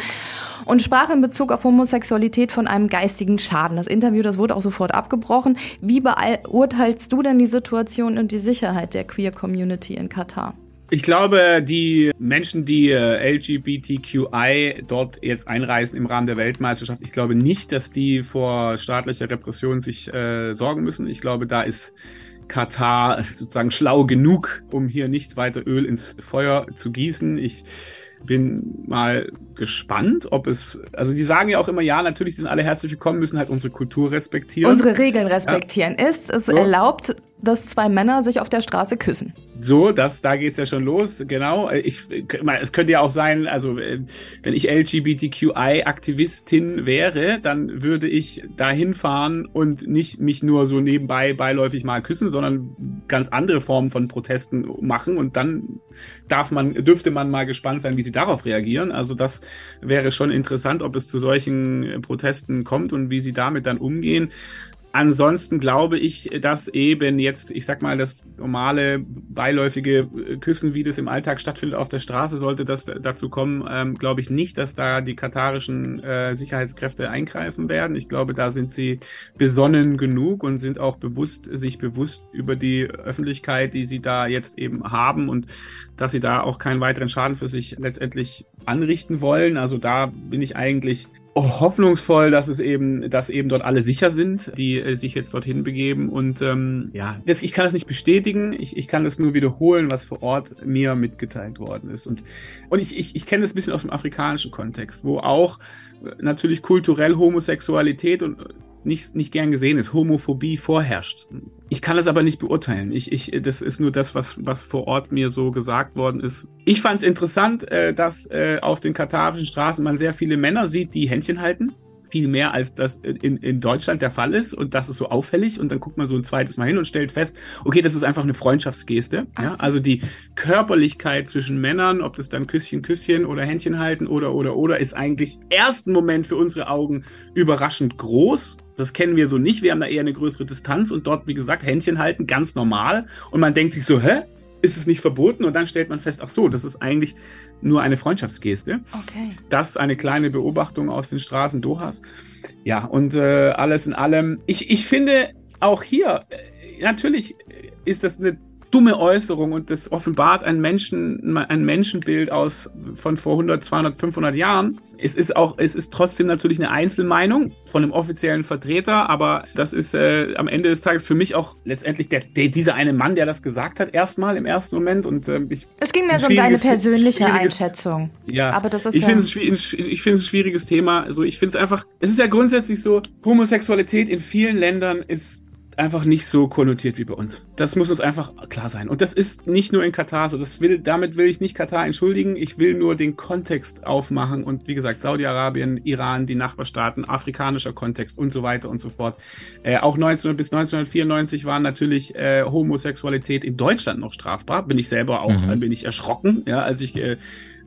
Speaker 2: und sprach in Bezug auf Homosexualität von einem geistigen Schaden. Das Interview, das wurde auch sofort abgebrochen. Wie beurteilst du denn die Situation und die Sicherheit der Queer-Community in Katar?
Speaker 5: Ich glaube, die Menschen, die äh, LGBTQI dort jetzt einreisen im Rahmen der Weltmeisterschaft, ich glaube nicht, dass die vor staatlicher Repression sich äh, sorgen müssen. Ich glaube, da ist Katar sozusagen schlau genug, um hier nicht weiter Öl ins Feuer zu gießen. Ich bin mal gespannt, ob es, also die sagen ja auch immer, ja, natürlich sind alle herzlich willkommen, müssen halt unsere Kultur respektieren.
Speaker 2: Unsere Regeln respektieren. Ja. Ist es so. erlaubt, dass zwei Männer sich auf der Straße küssen.
Speaker 5: So, das, da geht's ja schon los, genau. Ich, es könnte ja auch sein, also äh, wenn ich LGBTQI-Aktivistin wäre, dann würde ich dahin fahren und nicht mich nur so nebenbei beiläufig mal küssen, sondern ganz andere Formen von Protesten machen und dann darf man, dürfte man mal gespannt sein, wie sie darauf reagieren. Also das wäre schon interessant, ob es zu solchen Protesten kommt und wie sie damit dann umgehen. Ansonsten glaube ich, dass eben jetzt, ich sag mal, das normale beiläufige Küssen, wie das im Alltag stattfindet auf der Straße, sollte das dazu kommen, ähm, glaube ich nicht, dass da die katarischen äh, Sicherheitskräfte eingreifen werden. Ich glaube, da sind sie besonnen genug und sind auch bewusst, sich bewusst über die Öffentlichkeit, die sie da jetzt eben haben und dass sie da auch keinen weiteren Schaden für sich letztendlich anrichten wollen. Also da bin ich eigentlich hoffnungsvoll, dass es eben, dass eben dort alle sicher sind, die äh, sich jetzt dorthin begeben. Und ähm, ja, das, ich kann das nicht bestätigen. Ich, ich kann das nur wiederholen, was vor Ort mir mitgeteilt worden ist. Und, und ich, ich, ich kenne das ein bisschen aus dem afrikanischen Kontext, wo auch natürlich kulturell Homosexualität und nicht, nicht gern gesehen ist, Homophobie vorherrscht. Ich kann das aber nicht beurteilen. Ich, ich, das ist nur das, was, was vor Ort mir so gesagt worden ist. Ich fand es interessant, äh, dass äh, auf den katarischen Straßen man sehr viele Männer sieht, die Händchen halten. Viel mehr als das in, in Deutschland der Fall ist. Und das ist so auffällig. Und dann guckt man so ein zweites Mal hin und stellt fest, okay, das ist einfach eine Freundschaftsgeste. Ja? Also die Körperlichkeit zwischen Männern, ob das dann Küsschen, Küsschen oder Händchen halten oder, oder, oder, ist eigentlich ersten Moment für unsere Augen überraschend groß das kennen wir so nicht. Wir haben da eher eine größere Distanz und dort, wie gesagt, Händchen halten, ganz normal. Und man denkt sich so, hä? Ist es nicht verboten? Und dann stellt man fest, ach so, das ist eigentlich nur eine Freundschaftsgeste.
Speaker 2: Okay.
Speaker 5: Das eine kleine Beobachtung aus den Straßen Dohas. Ja, und äh, alles in allem, ich, ich finde auch hier, äh, natürlich ist das eine dumme Äußerung und das offenbart ein Menschen, ein Menschenbild aus von vor 100, 200, 500 Jahren. Es ist auch, es ist trotzdem natürlich eine Einzelmeinung von einem offiziellen Vertreter, aber das ist äh, am Ende des Tages für mich auch letztlich der, der dieser eine Mann, der das gesagt hat, erstmal im ersten Moment und äh, ich.
Speaker 2: Es ging mir so um deine persönliche Einschätzung.
Speaker 5: Ja, aber das ist ich ja finde es ich finde es ein schwieriges Thema. Also ich finde es einfach, es ist ja grundsätzlich so, Homosexualität in vielen Ländern ist einfach nicht so konnotiert wie bei uns. Das muss uns einfach klar sein. Und das ist nicht nur in Katar so. Das will, damit will ich nicht Katar entschuldigen. Ich will nur den Kontext aufmachen. Und wie gesagt, Saudi-Arabien, Iran, die Nachbarstaaten, afrikanischer Kontext und so weiter und so fort. Äh, auch 19 bis 1994 war natürlich äh, Homosexualität in Deutschland noch strafbar. Bin ich selber auch, mhm. bin ich erschrocken, ja, als ich äh,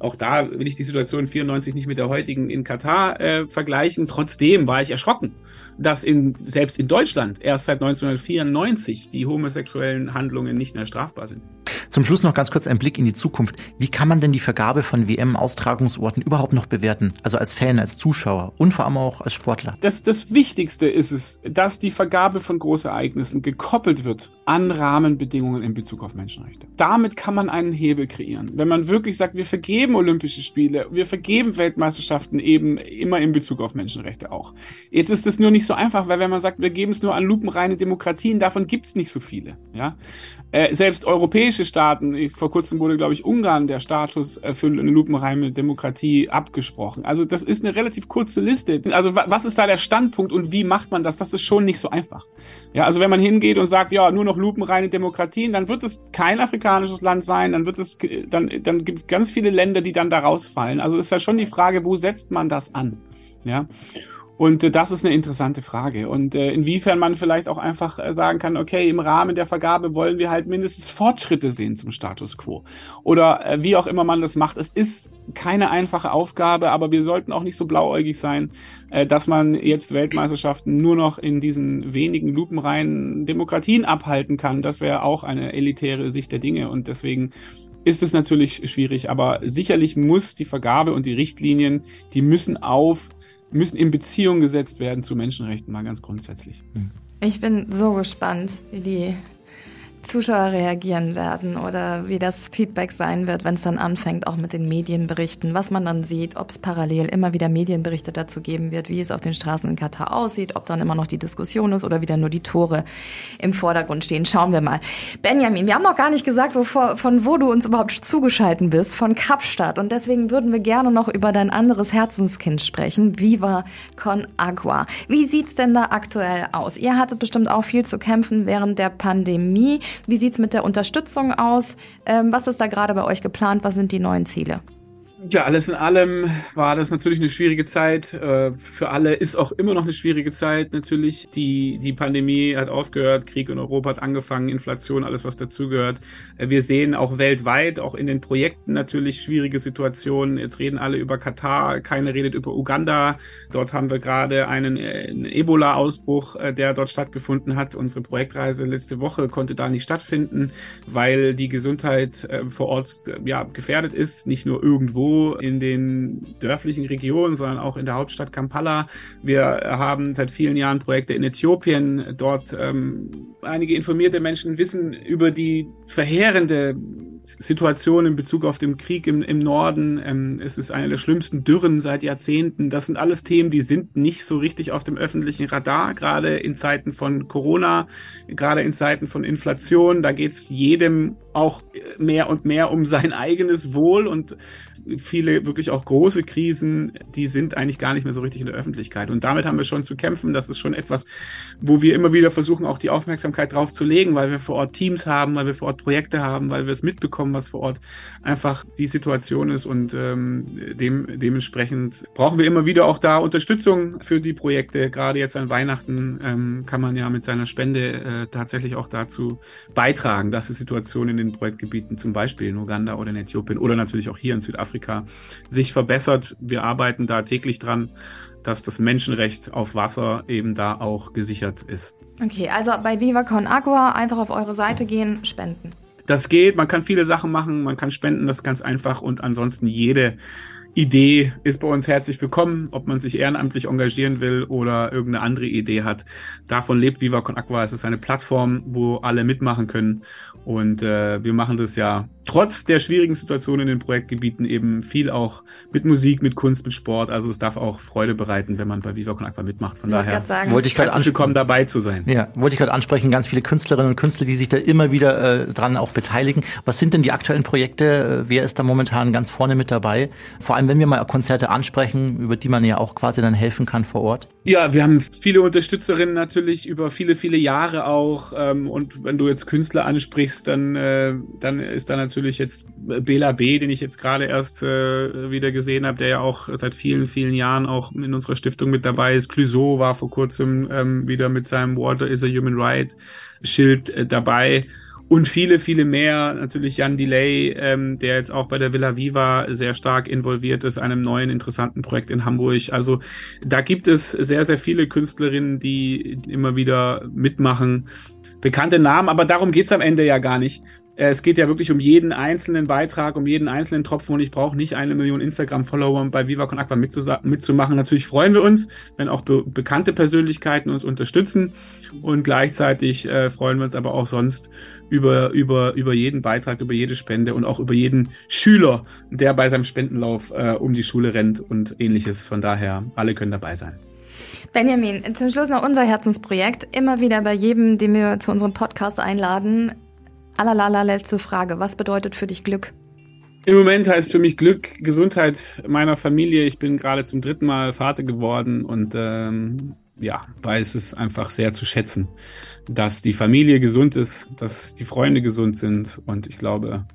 Speaker 5: auch da will ich die Situation 94 nicht mit der heutigen in Katar äh, vergleichen. Trotzdem war ich erschrocken, dass in, selbst in Deutschland erst seit 1994 die homosexuellen Handlungen nicht mehr strafbar sind.
Speaker 6: Zum Schluss noch ganz kurz ein Blick in die Zukunft. Wie kann man denn die Vergabe von WM-Austragungsorten überhaupt noch bewerten? Also als Fan, als Zuschauer und vor allem auch als Sportler.
Speaker 5: Das, das Wichtigste ist es, dass die Vergabe von Großereignissen gekoppelt wird an Rahmenbedingungen in Bezug auf Menschenrechte. Damit kann man einen Hebel kreieren. Wenn man wirklich sagt, wir vergeben vergeben Olympische Spiele, wir vergeben Weltmeisterschaften eben immer in Bezug auf Menschenrechte auch. Jetzt ist es nur nicht so einfach, weil wenn man sagt, wir geben es nur an lupenreine Demokratien, davon gibt es nicht so viele. Ja? Äh, selbst europäische Staaten, vor kurzem wurde, glaube ich, Ungarn der Status für eine lupenreine Demokratie abgesprochen. Also das ist eine relativ kurze Liste. Also was ist da der Standpunkt und wie macht man das? Das ist schon nicht so einfach. Ja, also wenn man hingeht und sagt, ja, nur noch lupenreine Demokratien, dann wird es kein afrikanisches Land sein, dann wird es, dann, dann gibt es ganz viele Länder, die dann da rausfallen. Also ist ja schon die Frage, wo setzt man das an? Ja. Und äh, das ist eine interessante Frage. Und äh, inwiefern man vielleicht auch einfach äh, sagen kann, okay, im Rahmen der Vergabe wollen wir halt mindestens Fortschritte sehen zum Status quo. Oder äh, wie auch immer man das macht. Es ist keine einfache Aufgabe, aber wir sollten auch nicht so blauäugig sein, äh, dass man jetzt Weltmeisterschaften nur noch in diesen wenigen lupenreinen Demokratien abhalten kann. Das wäre auch eine elitäre Sicht der Dinge. Und deswegen ist es natürlich schwierig, aber sicherlich muss die Vergabe und die Richtlinien, die müssen auf müssen in Beziehung gesetzt werden zu Menschenrechten, mal ganz grundsätzlich.
Speaker 2: Ich bin so gespannt, wie die Zuschauer reagieren werden oder wie das Feedback sein wird, wenn es dann anfängt, auch mit den Medienberichten, was man dann sieht, ob es parallel immer wieder Medienberichte dazu geben wird, wie es auf den Straßen in Katar aussieht, ob dann immer noch die Diskussion ist oder wieder nur die Tore im Vordergrund stehen. Schauen wir mal. Benjamin, wir haben noch gar nicht gesagt, wovor, von wo du uns überhaupt zugeschalten bist, von Kapstadt. Und deswegen würden wir gerne noch über dein anderes Herzenskind sprechen, Viva Con Agua. Wie sieht's denn da aktuell aus? Ihr hattet bestimmt auch viel zu kämpfen während der Pandemie. Wie sieht es mit der Unterstützung aus? Ähm, was ist da gerade bei euch geplant? Was sind die neuen Ziele?
Speaker 5: Ja, alles in allem war das natürlich eine schwierige Zeit. Äh, für alle ist auch immer noch eine schwierige Zeit. Natürlich, die, die Pandemie hat aufgehört, Krieg in Europa hat angefangen, Inflation, alles was dazugehört. Äh, wir sehen auch weltweit, auch in den Projekten natürlich schwierige Situationen. Jetzt reden alle über Katar, keiner redet über Uganda. Dort haben wir gerade einen, äh, einen Ebola-Ausbruch, der dort stattgefunden hat. Unsere Projektreise letzte Woche konnte da nicht stattfinden, weil die Gesundheit vor Ort ja, gefährdet ist, nicht nur irgendwo in den dörflichen Regionen, sondern auch in der Hauptstadt Kampala. Wir haben seit vielen Jahren Projekte in Äthiopien. Dort ähm, einige informierte Menschen wissen über die verheerende Situation in Bezug auf den Krieg im, im Norden. Ähm, es ist eine der schlimmsten Dürren seit Jahrzehnten. Das sind alles Themen, die sind nicht so richtig auf dem öffentlichen Radar, gerade in Zeiten von Corona, gerade in Zeiten von Inflation. Da geht es jedem auch mehr und mehr um sein [LAUGHS] eigenes Wohl und viele wirklich auch große Krisen, die sind eigentlich gar nicht mehr so richtig in der Öffentlichkeit. Und damit haben wir schon zu kämpfen. Das ist schon etwas, wo wir immer wieder versuchen, auch die Aufmerksamkeit drauf zu legen, weil wir vor Ort Teams haben, weil wir vor Ort Projekte haben, weil wir es mitbekommen, was vor Ort einfach die Situation ist. Und ähm, dem, dementsprechend brauchen wir immer wieder auch da Unterstützung für die Projekte. Gerade jetzt an Weihnachten ähm, kann man ja mit seiner Spende äh, tatsächlich auch dazu beitragen, dass die Situation in den Projektgebieten, zum Beispiel in Uganda oder in Äthiopien oder natürlich auch hier in Südafrika, sich verbessert. Wir arbeiten da täglich dran, dass das Menschenrecht auf Wasser eben da auch gesichert ist.
Speaker 2: Okay, also bei Viva Con Agua einfach auf eure Seite gehen, spenden.
Speaker 5: Das geht, man kann viele Sachen machen, man kann spenden, das ist ganz einfach und ansonsten jede Idee ist bei uns herzlich willkommen, ob man sich ehrenamtlich engagieren will oder irgendeine andere Idee hat. Davon lebt Viva Con Aqua. Es ist eine Plattform, wo alle mitmachen können. Und äh, wir machen das ja trotz der schwierigen Situation in den Projektgebieten eben viel auch mit Musik, mit Kunst, mit Sport. Also es darf auch Freude bereiten, wenn man bei Viva Con Aqua mitmacht. Von
Speaker 6: ich
Speaker 5: daher
Speaker 6: sagen. wollte ich gerade
Speaker 5: willkommen dabei zu sein.
Speaker 6: Ja, wollte ich gerade ansprechen, ganz viele Künstlerinnen und Künstler, die sich da immer wieder äh, dran auch beteiligen. Was sind denn die aktuellen Projekte? Wer ist da momentan ganz vorne mit dabei? Vor allem, wenn wir mal Konzerte ansprechen, über die man ja auch quasi dann helfen kann vor Ort.
Speaker 5: Ja, wir haben viele Unterstützerinnen natürlich über viele, viele Jahre auch. Ähm, und wenn du jetzt Künstler ansprichst, dann, äh, dann ist da natürlich jetzt Bela B., den ich jetzt gerade erst äh, wieder gesehen habe, der ja auch seit vielen, vielen Jahren auch in unserer Stiftung mit dabei ist. Clouseau war vor kurzem ähm, wieder mit seinem Water is a Human Right Schild äh, dabei und viele, viele mehr. Natürlich Jan Delay, ähm, der jetzt auch bei der Villa Viva sehr stark involviert ist, einem neuen interessanten Projekt in Hamburg. Also da gibt es sehr, sehr viele Künstlerinnen, die immer wieder mitmachen. Bekannte Namen, aber darum geht's am Ende ja gar nicht. Äh, es geht ja wirklich um jeden einzelnen Beitrag, um jeden einzelnen Tropfen und ich brauche nicht eine Million Instagram-Follower bei Viva Con Aqua mitzumachen. Natürlich freuen wir uns, wenn auch be bekannte Persönlichkeiten uns unterstützen und gleichzeitig äh, freuen wir uns aber auch sonst über, über, über jeden Beitrag, über jede Spende und auch über jeden Schüler, der bei seinem Spendenlauf äh, um die Schule rennt und ähnliches. Von daher, alle können dabei sein.
Speaker 2: Benjamin, zum Schluss noch unser Herzensprojekt. Immer wieder bei jedem, den wir zu unserem Podcast einladen, Allerlala, letzte Frage. Was bedeutet für dich Glück?
Speaker 5: Im Moment heißt für mich Glück Gesundheit meiner Familie. Ich bin gerade zum dritten Mal Vater geworden und ähm, ja, weiß es einfach sehr zu schätzen, dass die Familie gesund ist, dass die Freunde gesund sind und ich glaube,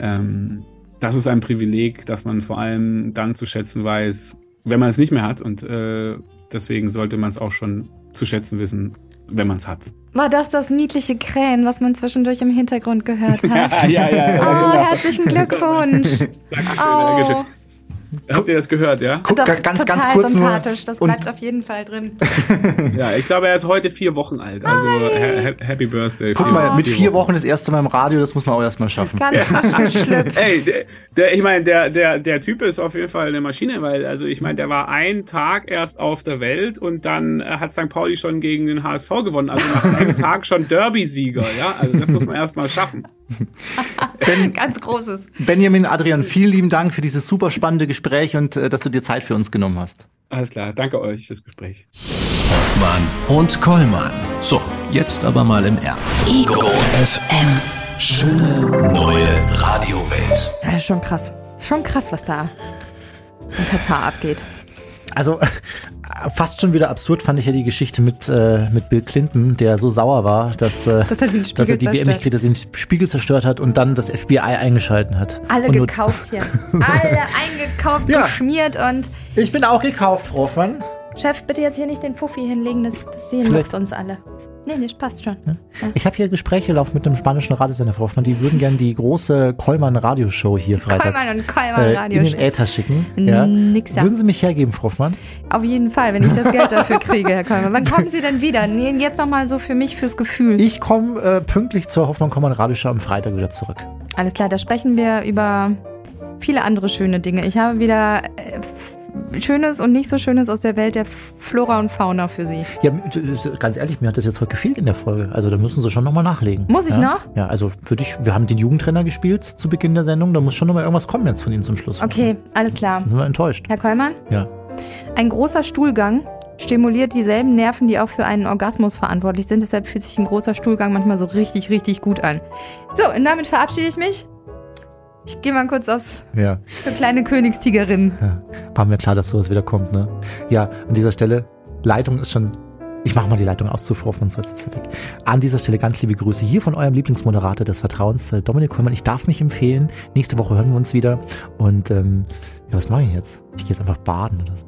Speaker 5: ähm, das ist ein Privileg, dass man vor allem dann zu schätzen weiß, wenn man es nicht mehr hat und äh, deswegen sollte man es auch schon zu schätzen wissen, wenn man es hat.
Speaker 2: War das das niedliche Krähen, was man zwischendurch im Hintergrund gehört hat?
Speaker 5: ja, [LAUGHS] ja, ja.
Speaker 2: ja oh, genau. herzlichen Glückwunsch. [LAUGHS]
Speaker 5: Dankeschön, oh. Dankeschön. Habt ihr das gehört, ja?
Speaker 6: Guck,
Speaker 2: Doch,
Speaker 6: ga- ganz,
Speaker 2: total
Speaker 6: ganz kurz nur.
Speaker 2: sympathisch. Das
Speaker 6: Und-
Speaker 2: bleibt auf jeden Fall drin. [LAUGHS]
Speaker 5: Ja, ich glaube, er ist heute vier Wochen alt. Also ha ha- Happy Birthday.
Speaker 6: Guck
Speaker 5: Vier-
Speaker 6: mal, mit vier
Speaker 5: Wochen.
Speaker 6: Wochen das erste Mal im Radio, das muss man auch erstmal schaffen.
Speaker 2: Ganz geschlüpft. [LAUGHS]
Speaker 5: Ey, der, der, ich meine, der, der, der Typ ist auf jeden Fall eine Maschine, weil, also ich meine, der war einen Tag erst auf der Welt und dann äh, hat St. Pauli schon gegen den HSV gewonnen. Also nach einem [LAUGHS] Tag schon Derby-Sieger, ja. Also das muss man erstmal schaffen. [LAUGHS]
Speaker 2: Ganz großes.
Speaker 6: Benjamin, Adrian, vielen lieben Dank für dieses super spannende Gespräch und äh, dass du dir Zeit für uns genommen hast.
Speaker 5: Alles klar, danke euch fürs Gespräch.
Speaker 3: Hoffmann und Kollmann. So, jetzt aber mal im Ernst. Ego FM. Schöne neue Radiowelt.
Speaker 2: Ja, schon krass. Schon krass, was da in Katar abgeht.
Speaker 6: Also fast schon wieder absurd fand ich ja die Geschichte mit, äh, mit Bill Clinton, der so sauer war, dass, äh,
Speaker 2: Dass er den
Speaker 6: dass er die WM nicht kriegt, dass er den Spiegel zerstört hat und dann das FBI eingeschalten hat.
Speaker 2: Alle
Speaker 6: und
Speaker 2: gekauft hier. [LAUGHS] Alle eingekauft,
Speaker 6: Ja.
Speaker 2: geschmiert und
Speaker 6: Ich bin auch gekauft, Frau Hoffmann.
Speaker 2: Chef, bitte jetzt hier nicht den Fuffi hinlegen, das, das sehen
Speaker 6: Vielleicht-
Speaker 2: doch sonst alle. Nee, nee, passt schon.
Speaker 6: Ich habe hier Gespräche laufen mit einem spanischen Radiosender, Frau Hoffmann. Die würden gerne die große Kollmann-Radioshow hier freitags
Speaker 2: Kollmann und Kollmann
Speaker 6: äh, in den Äther schicken. Ja.
Speaker 2: Nix.
Speaker 6: Würden Sie mich hergeben, Frau Hoffmann?
Speaker 2: Auf jeden Fall, wenn ich das Geld dafür kriege, Herr Kollmann. Wann kommen Sie denn wieder? Nee, jetzt nochmal so für mich, fürs Gefühl.
Speaker 6: Ich komme äh, pünktlich zur Hoffmann-Kollmann-Radioshow am Freitag wieder zurück.
Speaker 2: Alles klar, da sprechen wir über viele andere schöne Dinge. Ich habe wieder äh, Schönes und nicht so Schönes aus der Welt der Flora und Fauna für Sie.
Speaker 6: Ja, ganz ehrlich, mir hat das jetzt heute gefehlt in der Folge. Also da müssen Sie schon nochmal nachlegen.
Speaker 2: Muss ich
Speaker 6: ja?
Speaker 2: noch?
Speaker 6: Ja, also für dich, wir haben den Jugendtrainer gespielt zu Beginn der Sendung. Da muss schon nochmal irgendwas kommen jetzt von Ihnen zum Schluss.
Speaker 2: Okay, alles klar.
Speaker 6: Dann sind wir enttäuscht.
Speaker 2: Herr Kollmann,
Speaker 6: Ja.
Speaker 2: ein großer Stuhlgang stimuliert dieselben Nerven, die auch für einen Orgasmus verantwortlich sind. Deshalb fühlt sich ein großer Stuhlgang manchmal so richtig, richtig gut an. So, und damit verabschiede ich mich. Ich gehe mal kurz aufs
Speaker 6: Ja.
Speaker 2: für kleine Königstigerin.
Speaker 6: ja. War mir klar, dass sowas wieder kommt, ne? Ja, an dieser Stelle, Leitung ist schon. Ich mache mal die Leitung aus zu Frau Hoffmann, so jetzt ist sie weg. An dieser Stelle ganz liebe Grüße hier von eurem Lieblingsmoderator des Vertrauens, äh, Dominik Kollmann. Ich darf mich empfehlen. Nächste Woche hören wir uns wieder. Und ähm, ja, was mache ich jetzt? Ich gehe jetzt einfach baden oder so.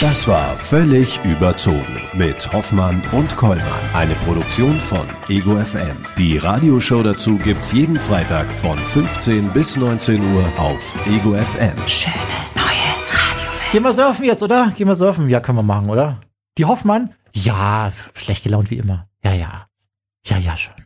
Speaker 3: Das war völlig überzogen mit Hoffmann und Kollmann. Eine Produktion von Ego FM. Die Radioshow dazu gibt's jeden Freitag von 15 bis 19 Uhr auf Ego FM.
Speaker 6: Gehen wir surfen jetzt, oder? Gehen wir surfen. Ja, können wir machen, oder? Die Hoffmann? Ja, schlecht gelaunt wie immer. Ja, ja. Ja, ja, schon.